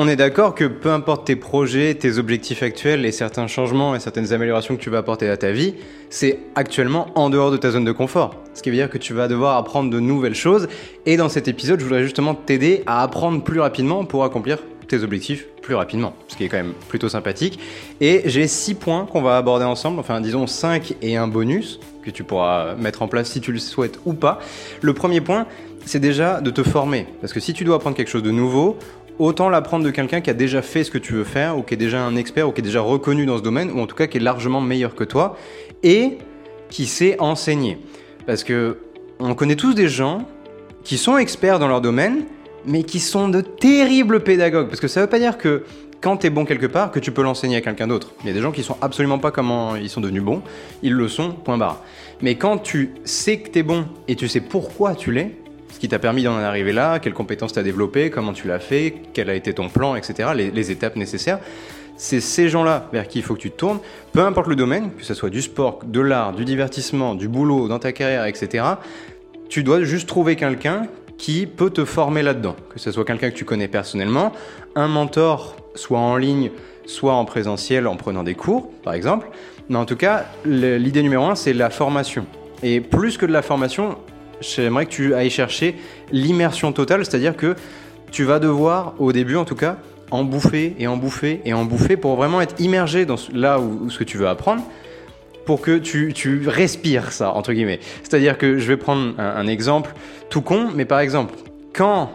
on est d'accord que peu importe tes projets, tes objectifs actuels et certains changements et certaines améliorations que tu vas apporter à ta vie, c'est actuellement en dehors de ta zone de confort. Ce qui veut dire que tu vas devoir apprendre de nouvelles choses. Et dans cet épisode, je voudrais justement t'aider à apprendre plus rapidement pour accomplir tes objectifs plus rapidement, ce qui est quand même plutôt sympathique. Et j'ai six points qu'on va aborder ensemble, enfin disons 5 et un bonus que tu pourras mettre en place si tu le souhaites ou pas. Le premier point, c'est déjà de te former. Parce que si tu dois apprendre quelque chose de nouveau, autant l'apprendre de quelqu'un qui a déjà fait ce que tu veux faire, ou qui est déjà un expert, ou qui est déjà reconnu dans ce domaine, ou en tout cas qui est largement meilleur que toi, et qui sait enseigner. Parce que on connaît tous des gens qui sont experts dans leur domaine, mais qui sont de terribles pédagogues. Parce que ça veut pas dire que quand tu es bon quelque part, que tu peux l'enseigner à quelqu'un d'autre. Il y a des gens qui sont absolument pas comment ils sont devenus bons, ils le sont, point barre. Mais quand tu sais que tu es bon et tu sais pourquoi tu l'es, ce qui t'a permis d'en arriver là, quelles compétences tu as développées, comment tu l'as fait, quel a été ton plan, etc., les, étapes nécessaires, c'est ces gens-là vers qui il faut que tu te tournes, peu importe le domaine, que ce soit du sport, de l'art, du divertissement, du boulot, dans ta carrière, etc., tu dois juste trouver quelqu'un qui peut te former là-dedans, que ce soit quelqu'un que tu connais personnellement, un mentor, soit en ligne, soit en présentiel en prenant des cours, par exemple. Mais en tout cas, l'idée numéro un, c'est la formation. Et plus que de la formation, j'aimerais que tu ailles chercher l'immersion totale, c'est-à-dire que tu vas devoir, au début en tout cas, en bouffer et en bouffer et en bouffer pour vraiment être immergé dans là où, ce que tu veux apprendre pour que tu, tu respires ça, entre guillemets. C'est-à-dire que je vais prendre un, exemple tout con, mais par exemple, quand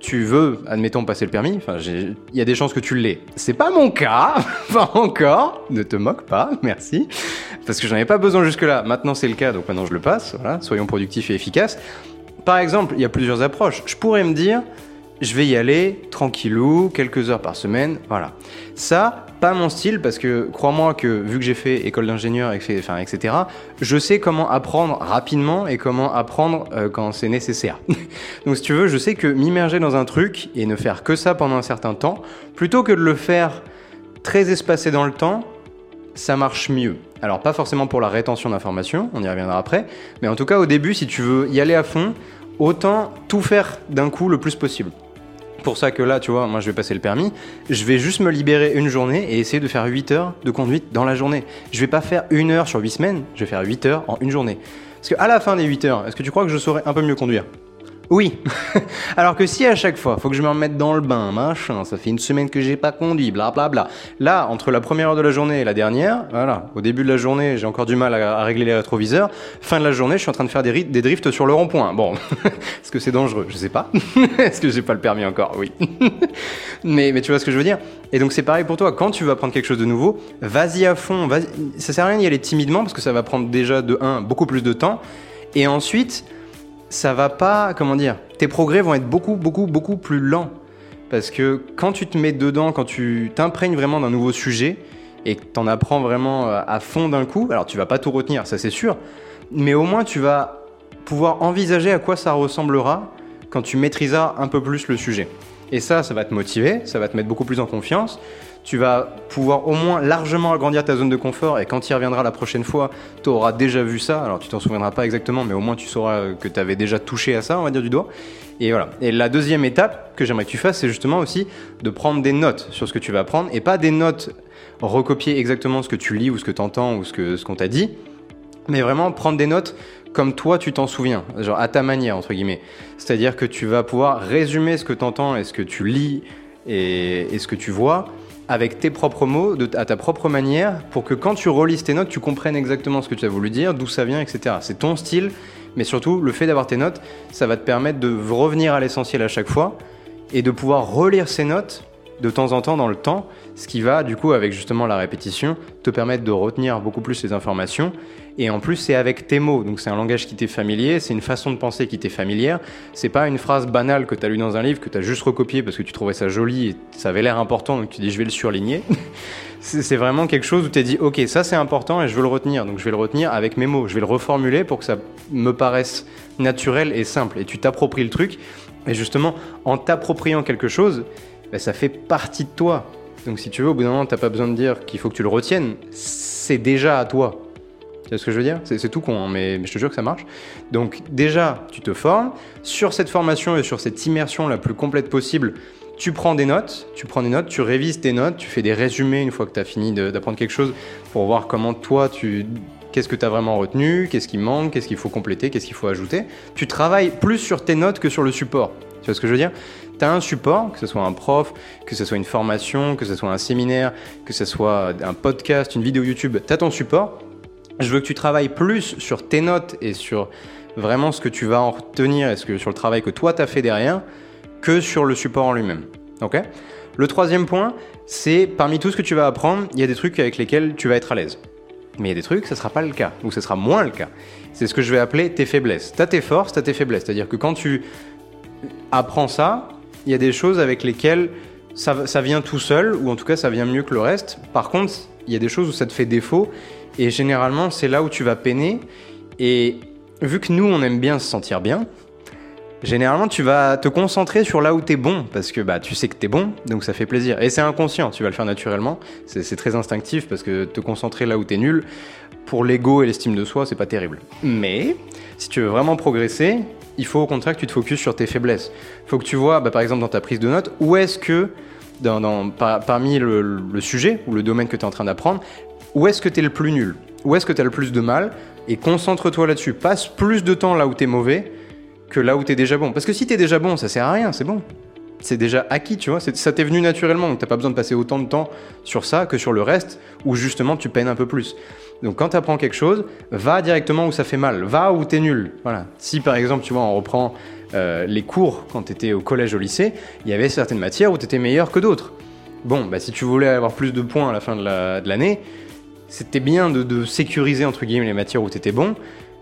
tu veux, admettons, passer le permis, il y a des chances que tu l'aies. C'est pas mon cas, pas encore, ne te moque pas, merci parce que j'en avais pas besoin jusque-là. Maintenant, c'est le cas, donc maintenant je le passe. Voilà, soyons productifs et efficaces. Par exemple, il y a plusieurs approches. Je pourrais me dire, je vais y aller tranquillou, quelques heures par semaine, voilà. Ça, pas mon style, parce que crois-moi que vu que j'ai fait école d'ingénieur, enfin, etc., je sais comment apprendre rapidement et comment apprendre euh, quand c'est nécessaire. Donc si tu veux, je sais que m'immerger dans un truc et ne faire que ça pendant un certain temps, plutôt que de le faire très espacé dans le temps, ça marche mieux. Alors pas forcément pour la rétention d'informations, on y reviendra après, mais en tout cas au début, si tu veux y aller à fond, autant tout faire d'un coup le plus possible. Pour ça que là, tu vois, moi je vais passer le permis, je vais juste me libérer une journée et essayer de faire 8 heures de conduite dans la journée. Je vais pas faire une heure sur 8 semaines, je vais faire 8 heures en une journée. Parce qu'à la fin des 8 heures, est-ce que tu crois que je saurais un peu mieux conduire? Oui. Alors que si à chaque fois, faut que je me remette dans le bain, machin, ça fait une semaine que j'ai pas conduit, blablabla. Bla, bla. Là, entre la première heure de la journée et la dernière, voilà, au début de la journée, j'ai encore du mal à, régler les rétroviseurs. Fin de la journée, je suis en train de faire des, des drifts sur le rond-point. Bon, est-ce que c'est dangereux? Je sais pas. est-ce que j'ai pas le permis encore? Oui. mais, mais tu vois ce que je veux dire? Et donc c'est pareil pour toi. Quand tu veux apprendre quelque chose de nouveau, vas-y à fond. Vas ça sert à rien d'y aller timidement parce que ça va prendre déjà de 1 beaucoup plus de temps. Et ensuite, ça va pas, comment dire, tes progrès vont être beaucoup, beaucoup, beaucoup plus lents. Parce que quand tu te mets dedans, quand tu t'imprègnes vraiment d'un nouveau sujet et que tu en apprends vraiment euh, à fond d'un coup, alors tu vas pas tout retenir, ça c'est sûr, mais au moins tu vas pouvoir envisager à quoi ça ressemblera quand tu maîtriseras un peu plus le sujet. Et ça, ça va te motiver, ça va te mettre beaucoup plus en confiance tu vas pouvoir au moins largement agrandir ta zone de confort et quand tu y reviendras la prochaine fois, tu auras déjà vu ça. Alors tu t'en souviendras pas exactement, mais au moins tu sauras que tu avais déjà touché à ça, on va dire du doigt. Et voilà. Et la deuxième étape que j'aimerais que tu fasses, c'est justement aussi de prendre des notes sur ce que tu vas apprendre et pas des notes recopier exactement ce que tu lis ou ce que tu entends ou ce qu'on ce t'a dit, mais vraiment prendre des notes comme toi tu t'en souviens, genre à ta manière entre guillemets. C'est-à-dire que tu vas pouvoir résumer ce que tu entends et ce que tu lis et, et ce que tu vois avec tes propres mots, à ta propre manière, pour que quand tu relises tes notes, tu comprennes exactement ce que tu as voulu dire, d'où ça vient, etc. C'est ton style, mais surtout le fait d'avoir tes notes, ça va te permettre de revenir à l'essentiel à chaque fois et de pouvoir relire ces notes de temps en temps dans le temps, ce qui va du coup avec justement la répétition te permettre de retenir beaucoup plus les informations et en plus, c'est avec tes mots. Donc, c'est un langage qui t'est familier, c'est une façon de penser qui t'est familière. C'est pas une phrase banale que tu as lu dans un livre, que tu as juste recopié parce que tu trouvais ça joli et ça avait l'air important, donc tu dis je vais le surligner. c'est vraiment quelque chose où tu as dit ok, ça c'est important et je veux le retenir. Donc, je vais le retenir avec mes mots. Je vais le reformuler pour que ça me paraisse naturel et simple. Et tu t'appropries le truc. Et justement, en t'appropriant quelque chose, ben, ça fait partie de toi. Donc si tu veux, au bout d'un moment, tu n'as pas besoin de dire qu'il faut que tu le retiennes. C'est déjà à toi. Tu ce que je veux dire? C'est tout con, hein, mais, je te jure que ça marche. Donc déjà, tu te formes. Sur cette formation et sur cette immersion la plus complète possible, tu prends des notes, tu prends des notes, tu révises tes notes, tu fais des résumés une fois que tu as fini d'apprendre quelque chose pour voir comment toi tu qu'est-ce que tu as vraiment retenu, qu'est-ce qui manque, qu'est-ce qu'il faut compléter, qu'est-ce qu'il faut ajouter. Tu travailles plus sur tes notes que sur le support. Tu vois ce que je veux dire? Tu as un support, que ce soit un prof, que ce soit une formation, que ce soit un séminaire, que ce soit un podcast, une vidéo YouTube, tu as ton support. Je veux que tu travailles plus sur tes notes et sur vraiment ce que tu vas en retenir et ce que, sur le travail que toi tu as fait derrière que sur le support en lui-même. Ok? Le troisième point, c'est parmi tout ce que tu vas apprendre, il y a des trucs avec lesquels tu vas être à l'aise. Mais il y a des trucs, ça ne sera pas le cas, ou ce sera moins le cas. C'est ce que je vais appeler tes faiblesses. Tu as tes forces, tu as tes faiblesses. C'est-à-dire que quand tu apprends ça, il y a des choses avec lesquelles ça, vient tout seul, ou en tout cas ça vient mieux que le reste. Par contre, il y a des choses où ça te fait défaut, et généralement c'est là où tu vas peiner. Et vu que nous, on aime bien se sentir bien, Généralement, tu vas te concentrer sur là où tu es bon, parce que bah, tu sais que tu es bon, donc ça fait plaisir. Et c'est inconscient, tu vas le faire naturellement, c'est très instinctif, parce que te concentrer là où tu es nul, pour l'ego et l'estime de soi, c'est pas terrible. Mais, si tu veux vraiment progresser, il faut au contraire que tu te focuses sur tes faiblesses. Il faut que tu vois, bah, par exemple, dans ta prise de notes, où est-ce que, dans, parmi le, sujet ou le domaine que tu es en train d'apprendre, où est-ce que tu es le plus nul? Où est-ce que tu as le plus de mal? Et concentre-toi là-dessus. Passe plus de temps là où tu es mauvais que là où tu es déjà bon. Parce que si tu es déjà bon, ça sert à rien, c'est bon. C'est déjà acquis, tu vois. Ça t'est venu naturellement, donc t'as pas besoin de passer autant de temps sur ça que sur le reste, où justement tu peines un peu plus. Donc quand tu apprends quelque chose, va directement où ça fait mal, va où tu es nul. Voilà. Si par exemple, tu vois, on reprend euh, les cours quand tu étais au collège, au lycée, il y avait certaines matières où tu étais meilleur que d'autres. Bon, bah si tu voulais avoir plus de points à la fin de l'année, c'était bien de, de, sécuriser entre guillemets les matières où tu étais bon,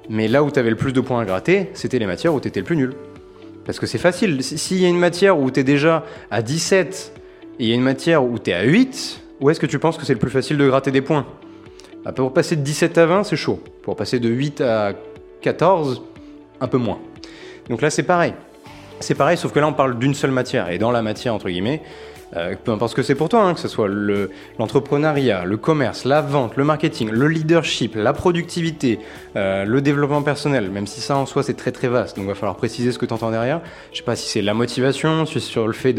mais là où tu avais le plus de points à gratter, c'était les matières où tu étais le plus nul. Parce que c'est facile. S'il y a une matière où tu es déjà à 17 et il y a une matière où tu es à 8, où est-ce que tu penses que c'est le plus facile de gratter des points? Pour passer de 17 à 20, c'est chaud. Pour passer de 8 à 14, un peu moins. Donc là, c'est pareil. C'est pareil, sauf que là, on parle d'une seule matière. Et dans la matière, entre guillemets, euh, peu importe ce que c'est pour toi, hein, que ce soit l'entrepreneuriat, le, commerce, la vente, le marketing, le leadership, la productivité, euh, le développement personnel, même si ça en soi c'est très très vaste, donc il va falloir préciser ce que tu entends derrière. Je sais pas si c'est la motivation, si c'est sur le fait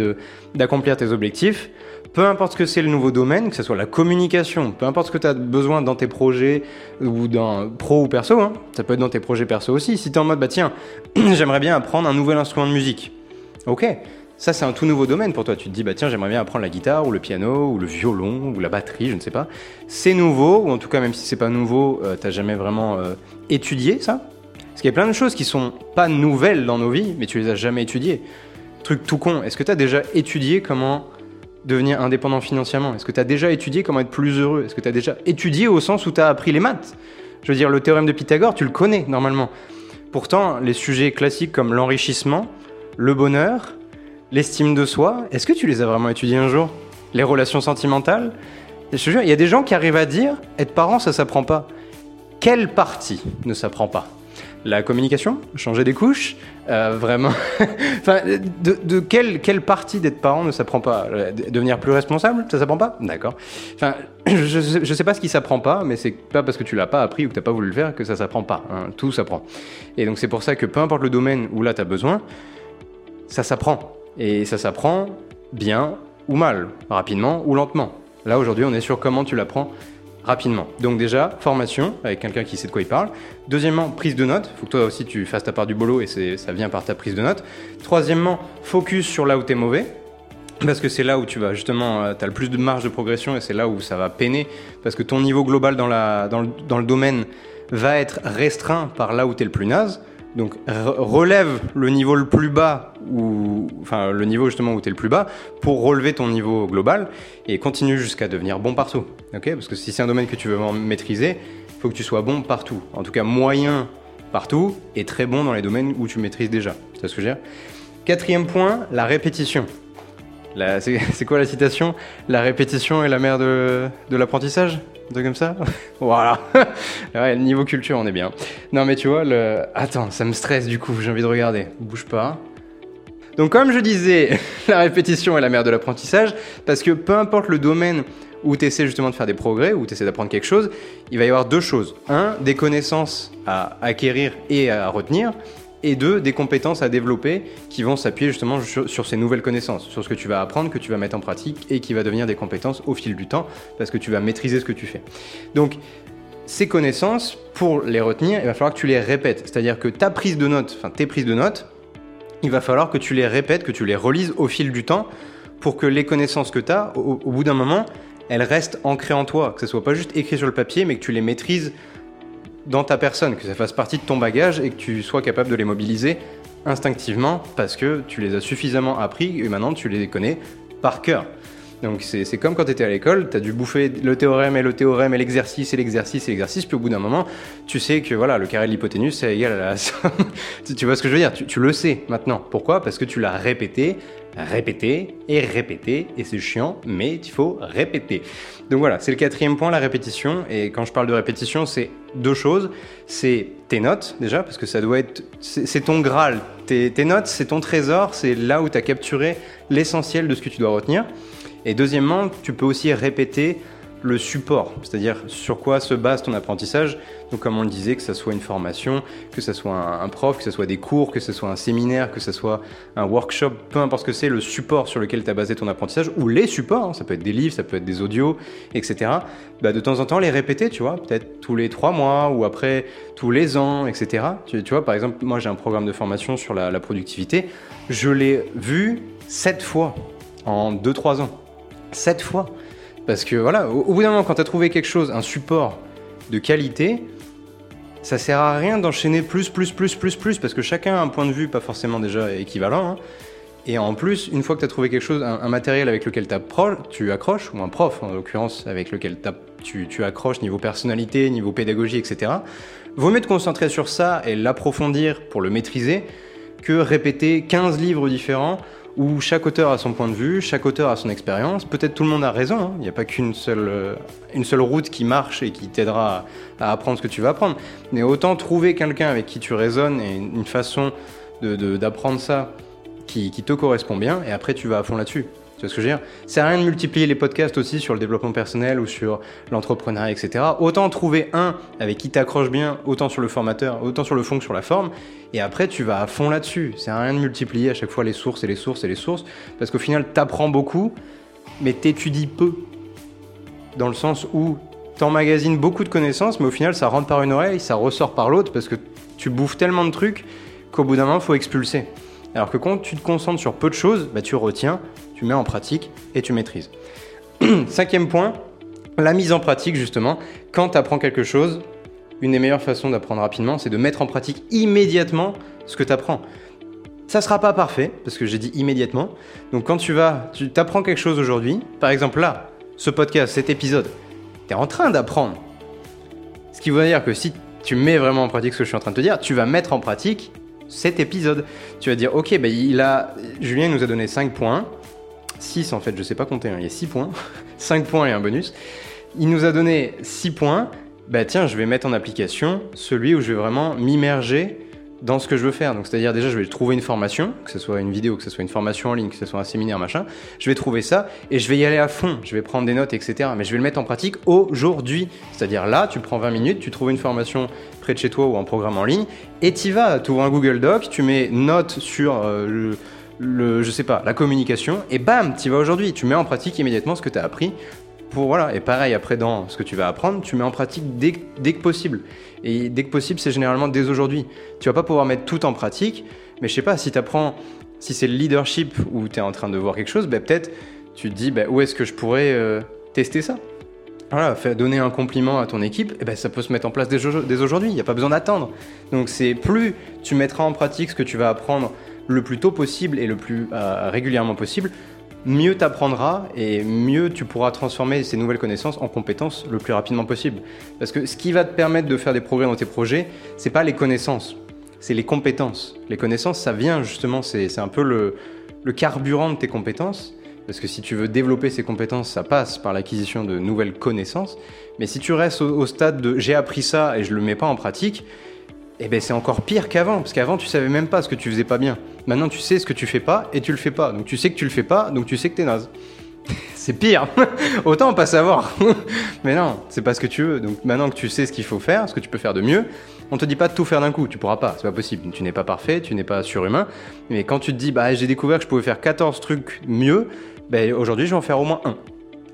d'accomplir tes objectifs. Peu importe ce que c'est le nouveau domaine, que ce soit la communication, peu importe ce que tu as besoin dans tes projets ou dans pro ou perso, hein, ça peut être dans tes projets perso aussi. Si tu es en mode bah tiens, j'aimerais bien apprendre un nouvel instrument de musique. Ok, ça, c'est un tout nouveau domaine pour toi. Tu te dis, bah tiens, j'aimerais bien apprendre la guitare, ou le piano, ou le violon, ou la batterie, je ne sais pas. C'est nouveau, ou en tout cas, même si c'est pas nouveau, euh, t'as jamais vraiment euh, étudié ça? Parce qu'il y a plein de choses qui sont pas nouvelles dans nos vies, mais tu les as jamais étudiées. Truc tout con, est-ce que tu as déjà étudié comment devenir indépendant financièrement? Est-ce que tu as déjà étudié comment être plus heureux? Est-ce que tu as déjà étudié au sens où tu as appris les maths? Je veux dire, le théorème de Pythagore, tu le connais normalement. Pourtant, les sujets classiques comme l'enrichissement, le bonheur, L'estime de soi, est-ce que tu les as vraiment étudiées un jour? Les relations sentimentales? Je te jure, il y a des gens qui arrivent à dire être parent, ça s'apprend pas. Quelle partie ne s'apprend pas? La communication, changer des couches, euh, vraiment. enfin, de, quelle, quelle partie d'être parent ne s'apprend pas? Devenir plus responsable, ça s'apprend pas? D'accord. Enfin, je, je sais pas ce qui s'apprend pas, mais c'est pas parce que tu l'as pas appris ou que t'as pas voulu le faire que ça s'apprend pas. Hein. Tout s'apprend. Et donc c'est pour ça que peu importe le domaine où là tu as besoin, ça s'apprend. Et ça s'apprend bien ou mal, rapidement ou lentement. Là aujourd'hui on est sur comment tu l'apprends rapidement. Donc déjà, formation avec quelqu'un qui sait de quoi il parle. Deuxièmement, prise de notes. Faut que toi aussi tu fasses ta part du boulot et ça vient par ta prise de notes. Troisièmement, focus sur là où tu es mauvais. Parce que c'est là où tu vas justement, euh, tu as le plus de marge de progression et c'est là où ça va peiner. Parce que ton niveau global dans, le, dans le domaine va être restreint par là où tu es le plus naze. Donc relève le niveau le plus bas, ou enfin le niveau justement où tu es le plus bas, pour relever ton niveau global et continue jusqu'à devenir bon partout. Parce que si c'est un domaine que tu veux maîtriser, il faut que tu sois bon partout. En tout cas moyen partout et très bon dans les domaines où tu maîtrises déjà. C'est ce que je veux dire? Quatrième point, la répétition. C'est quoi la citation? La répétition est la mère de, de l'apprentissage? De comme ça? Voilà. ouais, niveau culture, on est bien. Non, mais tu vois. Attends, ça me stresse du coup, j'ai envie de regarder. Bouge pas. Donc, comme je disais, la répétition est la mère de l'apprentissage, parce que peu importe le domaine où tu essaies justement de faire des progrès, où tu essaies d'apprendre quelque chose, il va y avoir deux choses. Un, des connaissances à acquérir et à retenir, et deux, des compétences à développer qui vont s'appuyer justement sur, ces nouvelles connaissances, sur ce que tu vas apprendre, que tu vas mettre en pratique et qui va devenir des compétences au fil du temps parce que tu vas maîtriser ce que tu fais. Donc, ces connaissances, pour les retenir, il va falloir que tu les répètes. C'est-à-dire que ta prise de notes, enfin tes prises de notes, il va falloir que tu les répètes, que tu les relises au fil du temps pour que les connaissances que tu as, au, bout d'un moment, elles restent ancrées en toi, que ce soit pas juste écrit sur le papier, mais que tu les maîtrises dans ta personne, que ça fasse partie de ton bagage et que tu sois capable de les mobiliser instinctivement parce que tu les as suffisamment appris et maintenant tu les connais par cœur. Donc c'est comme quand tu étais à l'école, tu as dû bouffer le théorème et le théorème et l'exercice et l'exercice et l'exercice, puis au bout d'un moment, tu sais que voilà, le carré de l'hypoténuse, c'est égal à la somme. tu, vois ce que je veux dire? Tu, le sais maintenant. Pourquoi? Parce que tu l'as répété, répéter et répéter, et c'est chiant, mais il faut répéter. Donc voilà, c'est le quatrième point, la répétition, et quand je parle de répétition, c'est deux choses. C'est tes notes, déjà, parce que ça doit être... C'est ton Graal. Tes, tes notes, c'est ton trésor, c'est là où tu as capturé l'essentiel de ce que tu dois retenir. Et deuxièmement, tu peux aussi répéter le support, c'est-à-dire sur quoi se base ton apprentissage. Donc comme on le disait, que ce soit une formation, que ce soit un, prof, que ce soit des cours, que ce soit un séminaire, que ce soit un workshop, peu importe ce que c'est, le support sur lequel tu as basé ton apprentissage, ou les supports, hein, ça peut être des livres, ça peut être des audios, etc. Bah, de temps en temps les répéter, tu vois, peut-être tous les trois mois ou après tous les ans, etc. Tu, vois, par exemple, moi j'ai un programme de formation sur la, la productivité, je l'ai vu sept fois en deux, trois ans. Sept fois parce que voilà, au, bout d'un moment, quand tu as trouvé quelque chose, un support de qualité, ça sert à rien d'enchaîner plus, plus, plus, plus, plus, parce que chacun a un point de vue pas forcément déjà équivalent. Hein. Et en plus, une fois que tu as trouvé quelque chose, un, matériel avec lequel tu accroches, ou un prof en l'occurrence, avec lequel tu, tu, accroches niveau personnalité, niveau pédagogie, etc., vaut mieux te concentrer sur ça et l'approfondir pour le maîtriser que répéter 15 livres différents où chaque auteur a son point de vue, chaque auteur a son expérience. Peut-être tout le monde a raison, hein. il n'y a pas qu'une seule, euh, seule route qui marche et qui t'aidera à, apprendre ce que tu vas apprendre. Mais autant trouver quelqu'un avec qui tu raisonnes et une façon d'apprendre ça qui, qui te correspond bien, et après tu vas à fond là-dessus. Tu vois ce que je veux dire? C'est rien de multiplier les podcasts aussi sur le développement personnel ou sur l'entrepreneuriat, etc. Autant trouver un avec qui t'accroches bien, autant sur le formateur, autant sur le fond que sur la forme, et après tu vas à fond là-dessus. C'est rien de multiplier à chaque fois les sources et les sources et les sources, parce qu'au final t'apprends beaucoup, mais t'étudies peu. Dans le sens où t'emmagasines beaucoup de connaissances, mais au final ça rentre par une oreille, ça ressort par l'autre, parce que tu bouffes tellement de trucs qu'au bout d'un moment, faut expulser. Alors que quand tu te concentres sur peu de choses, bah, tu retiens, tu mets en pratique et tu maîtrises. Cinquième point, la mise en pratique justement. Quand tu apprends quelque chose, une des meilleures façons d'apprendre rapidement, c'est de mettre en pratique immédiatement ce que tu apprends. Ça sera pas parfait, parce que j'ai dit immédiatement. Donc quand tu vas, tu t'apprends quelque chose aujourd'hui, par exemple là, ce podcast, cet épisode, tu es en train d'apprendre. Ce qui veut dire que si tu mets vraiment en pratique ce que je suis en train de te dire, tu vas mettre en pratique cet épisode. Tu vas dire, ok, bah, il a, Julien nous a donné 5 points. 6 en fait, je sais pas compter, hein. il y a 6 points. 5 points et un bonus. Il nous a donné 6 points. Bah tiens, je vais mettre en application celui où je vais vraiment m'immerger dans ce que je veux faire. Donc, c'est-à-dire, déjà, je vais trouver une formation, que ce soit une vidéo, que ce soit une formation en ligne, que ce soit un séminaire, machin. Je vais trouver ça et je vais y aller à fond. Je vais prendre des notes, etc. Mais je vais le mettre en pratique aujourd'hui. C'est-à-dire, là, tu prends 20 minutes, tu trouves une formation près de chez toi ou un programme en ligne et tu vas. Tu ouvres un Google Doc, tu mets notes sur euh, le, je sais pas, la communication et bam, tu vas aujourd'hui. Tu mets en pratique immédiatement ce que tu as appris pour voilà et pareil après dans ce que tu vas apprendre tu mets en pratique dès, dès que possible et dès que possible c'est généralement dès aujourd'hui tu vas pas pouvoir mettre tout en pratique mais je sais pas si tu apprends si c'est le leadership où tu es en train de voir quelque chose ben peut-être tu te dis ben, où est-ce que je pourrais euh, tester ça? Voilà, donner un compliment à ton équipe, eh ben ça peut se mettre en place dès, aujourd'hui, il n'y a pas besoin d'attendre. Donc c'est plus tu mettras en pratique ce que tu vas apprendre le plus tôt possible et le plus euh, régulièrement possible, mieux tu apprendras et mieux tu pourras transformer ces nouvelles connaissances en compétences le plus rapidement possible. Parce que ce qui va te permettre de faire des progrès dans tes projets, c'est pas les connaissances, c'est les compétences. Les connaissances, ça vient justement, c'est un peu le, carburant de tes compétences. Parce que si tu veux développer ces compétences, ça passe par l'acquisition de nouvelles connaissances. Mais si tu restes au, au stade de j'ai appris ça et je le mets pas en pratique, eh ben c'est encore pire qu'avant, parce qu'avant tu savais même pas ce que tu faisais pas bien. Maintenant tu sais ce que tu fais pas et tu le fais pas. Donc tu sais que tu le fais pas, donc tu sais que t'es naze. c'est pire. Autant pas savoir. Mais non, c'est pas ce que tu veux. Donc maintenant que tu sais ce qu'il faut faire, ce que tu peux faire de mieux, On te dit pas de tout faire d'un coup, tu pourras pas, c'est pas possible. Tu n'es pas parfait, tu n'es pas surhumain. Mais quand tu te dis, bah j'ai découvert que je pouvais faire 14 trucs mieux, ben aujourd'hui je vais en faire au moins un.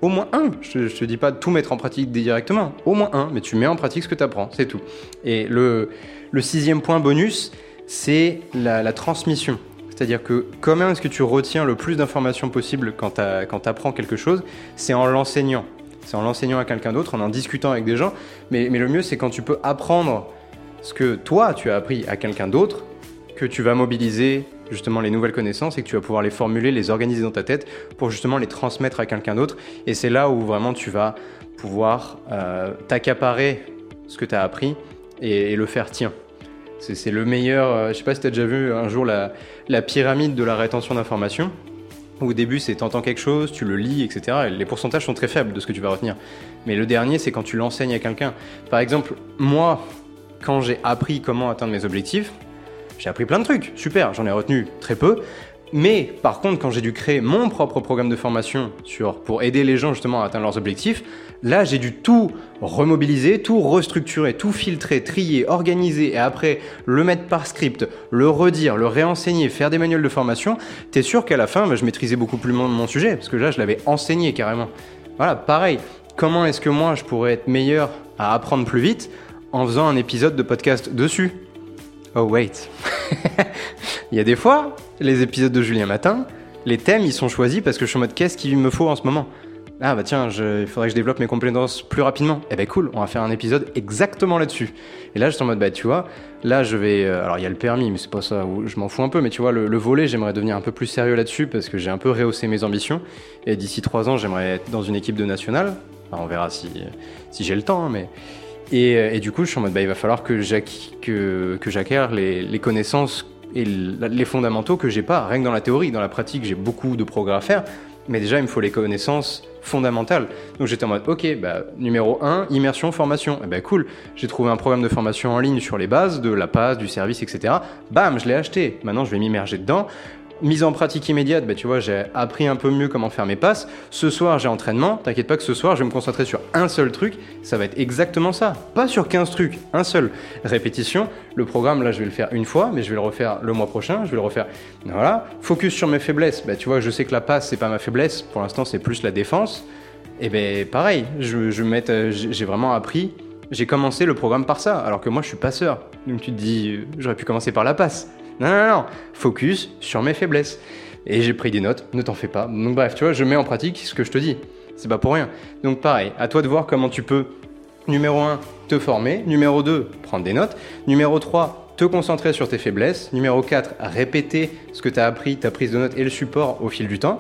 Au moins un. Je, je te dis pas de tout mettre en pratique directement. Au moins un, mais tu mets en pratique ce que tu apprends, c'est tout. Et le, le sixième point bonus, c'est la, transmission. C'est-à-dire que comment est-ce que tu retiens le plus d'informations possible quand tu apprends quelque chose? C'est en l'enseignant. C'est en l'enseignant à quelqu'un d'autre, en en discutant avec des gens. Mais, mais le mieux, c'est quand tu peux apprendre ce que toi, tu as appris à quelqu'un d'autre, que tu vas mobiliser justement les nouvelles connaissances et que tu vas pouvoir les formuler, les organiser dans ta tête pour justement les transmettre à quelqu'un d'autre. Et c'est là où vraiment tu vas pouvoir euh, t'accaparer ce que tu as appris et, et le faire tien. C'est le meilleur. Euh, je sais pas si tu as déjà vu un jour la, la pyramide de la rétention d'informations. Au début, c'est t'entends quelque chose, tu le lis, etc. Et les pourcentages sont très faibles de ce que tu vas retenir. Mais le dernier, c'est quand tu l'enseignes à quelqu'un. Par exemple, moi, quand j'ai appris comment atteindre mes objectifs, j'ai appris plein de trucs. Super, j'en ai retenu très peu. Mais par contre, quand j'ai dû créer mon propre programme de formation sur, pour aider les gens justement à atteindre leurs objectifs, là j'ai dû tout remobiliser, tout restructurer, tout filtrer, trier, organiser et après le mettre par script, le redire, le réenseigner, faire des manuels de formation. T'es sûr qu'à la fin, bah, je maîtrisais beaucoup plus mon, mon sujet parce que là je l'avais enseigné carrément. Voilà, pareil. Comment est-ce que moi je pourrais être meilleur à apprendre plus vite en faisant un épisode de podcast dessus? Oh wait. Il y a des fois, les épisodes de Julien Matin, les thèmes ils sont choisis parce que je suis en mode qu'est-ce qu'il me faut en ce moment? Ah bah tiens, il faudrait que je développe mes compétences plus rapidement. Eh ben cool, on va faire un épisode exactement là-dessus. Et là, je suis en mode, bah tu vois, là je vais... euh, alors il y a le permis, mais c'est pas ça, où je m'en fous un peu, mais tu vois, le, le volet, j'aimerais devenir un peu plus sérieux là-dessus parce que j'ai un peu rehaussé mes ambitions. Et d'ici trois ans, j'aimerais être dans une équipe de nationale. On verra si, si j'ai le temps, hein, mais... Et, euh, et du coup, je suis en mode, bah il va falloir que j'acqui- que, que j'acquière les, les connaissances et les fondamentaux que j'ai pas, rien que dans la théorie. Dans la pratique, j'ai beaucoup de progrès à faire, mais déjà, il me faut les connaissances fondamentales. Donc j'étais en mode, ok, bah, numéro 1, immersion, formation. Eh ben cool, j'ai trouvé un programme de formation en ligne sur les bases de la passe, du service, etc. Bam, je l'ai acheté. Maintenant, je vais m'immerger dedans. Mise en pratique immédiate, bah, tu vois, j'ai appris un peu mieux comment faire mes passes. Ce soir, j'ai entraînement. T'inquiète pas que ce soir, je vais me concentrer sur un seul truc. Ça va être exactement ça. Pas sur 15 trucs, un seul. Répétition. Le programme, là, je vais le faire une fois, mais je vais le refaire le mois prochain. Je vais le refaire. Voilà. Focus sur mes faiblesses. Bah, tu vois, je sais que la passe, c'est pas ma faiblesse. Pour l'instant, c'est plus la défense. Et ben pareil, je, euh, j'ai j'ai vraiment appris. J'ai commencé le programme par ça, alors que moi je suis passeur. Donc tu te dis, euh, j'aurais pu commencer par la passe. Non, non, non, focus sur mes faiblesses. Et j'ai pris des notes, ne t'en fais pas. Donc bref, tu vois, je mets en pratique ce que je te dis. C'est pas pour rien. Donc pareil, à toi de voir comment tu peux, numéro 1, te former. Numéro 2, prendre des notes. Numéro 3, te concentrer sur tes faiblesses. Numéro 4, répéter ce que tu as appris, ta prise de notes et le support au fil du temps.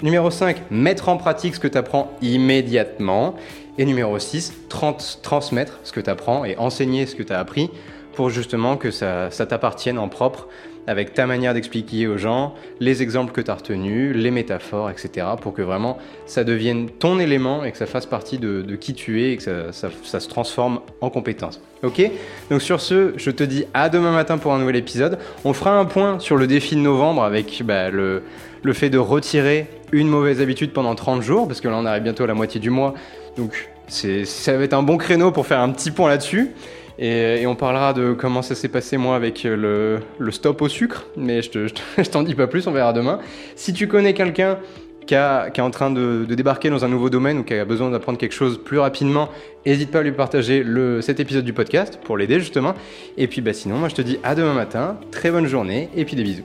Numéro 5, mettre en pratique ce que tu apprends immédiatement. Et numéro 6, trans- transmettre ce que tu apprends et enseigner ce que tu as appris pour justement que ça, t'appartienne en propre avec ta manière d'expliquer aux gens, les exemples que tu as retenus, les métaphores, etc. pour que vraiment ça devienne ton élément et que ça fasse partie de, qui tu es et que ça, se transforme en compétence. Ok? Donc sur ce, je te dis à demain matin pour un nouvel épisode. On fera un point sur le défi de novembre avec bah, le, le fait de retirer une mauvaise habitude pendant 30 jours, parce que là on arrive bientôt à la moitié du mois. Donc ça va être un bon créneau pour faire un petit point là-dessus. Et, et on parlera de comment ça s'est passé moi avec le, le stop au sucre, mais je, te- je te- je t'en dis pas plus, on verra demain. Si tu connais quelqu'un qui, est en train de, de débarquer dans un nouveau domaine ou qui a besoin d'apprendre quelque chose plus rapidement, n'hésite pas à lui partager le, cet épisode du podcast pour l'aider justement. Et puis bah, sinon, moi je te dis à demain matin, très bonne journée et puis des bisous.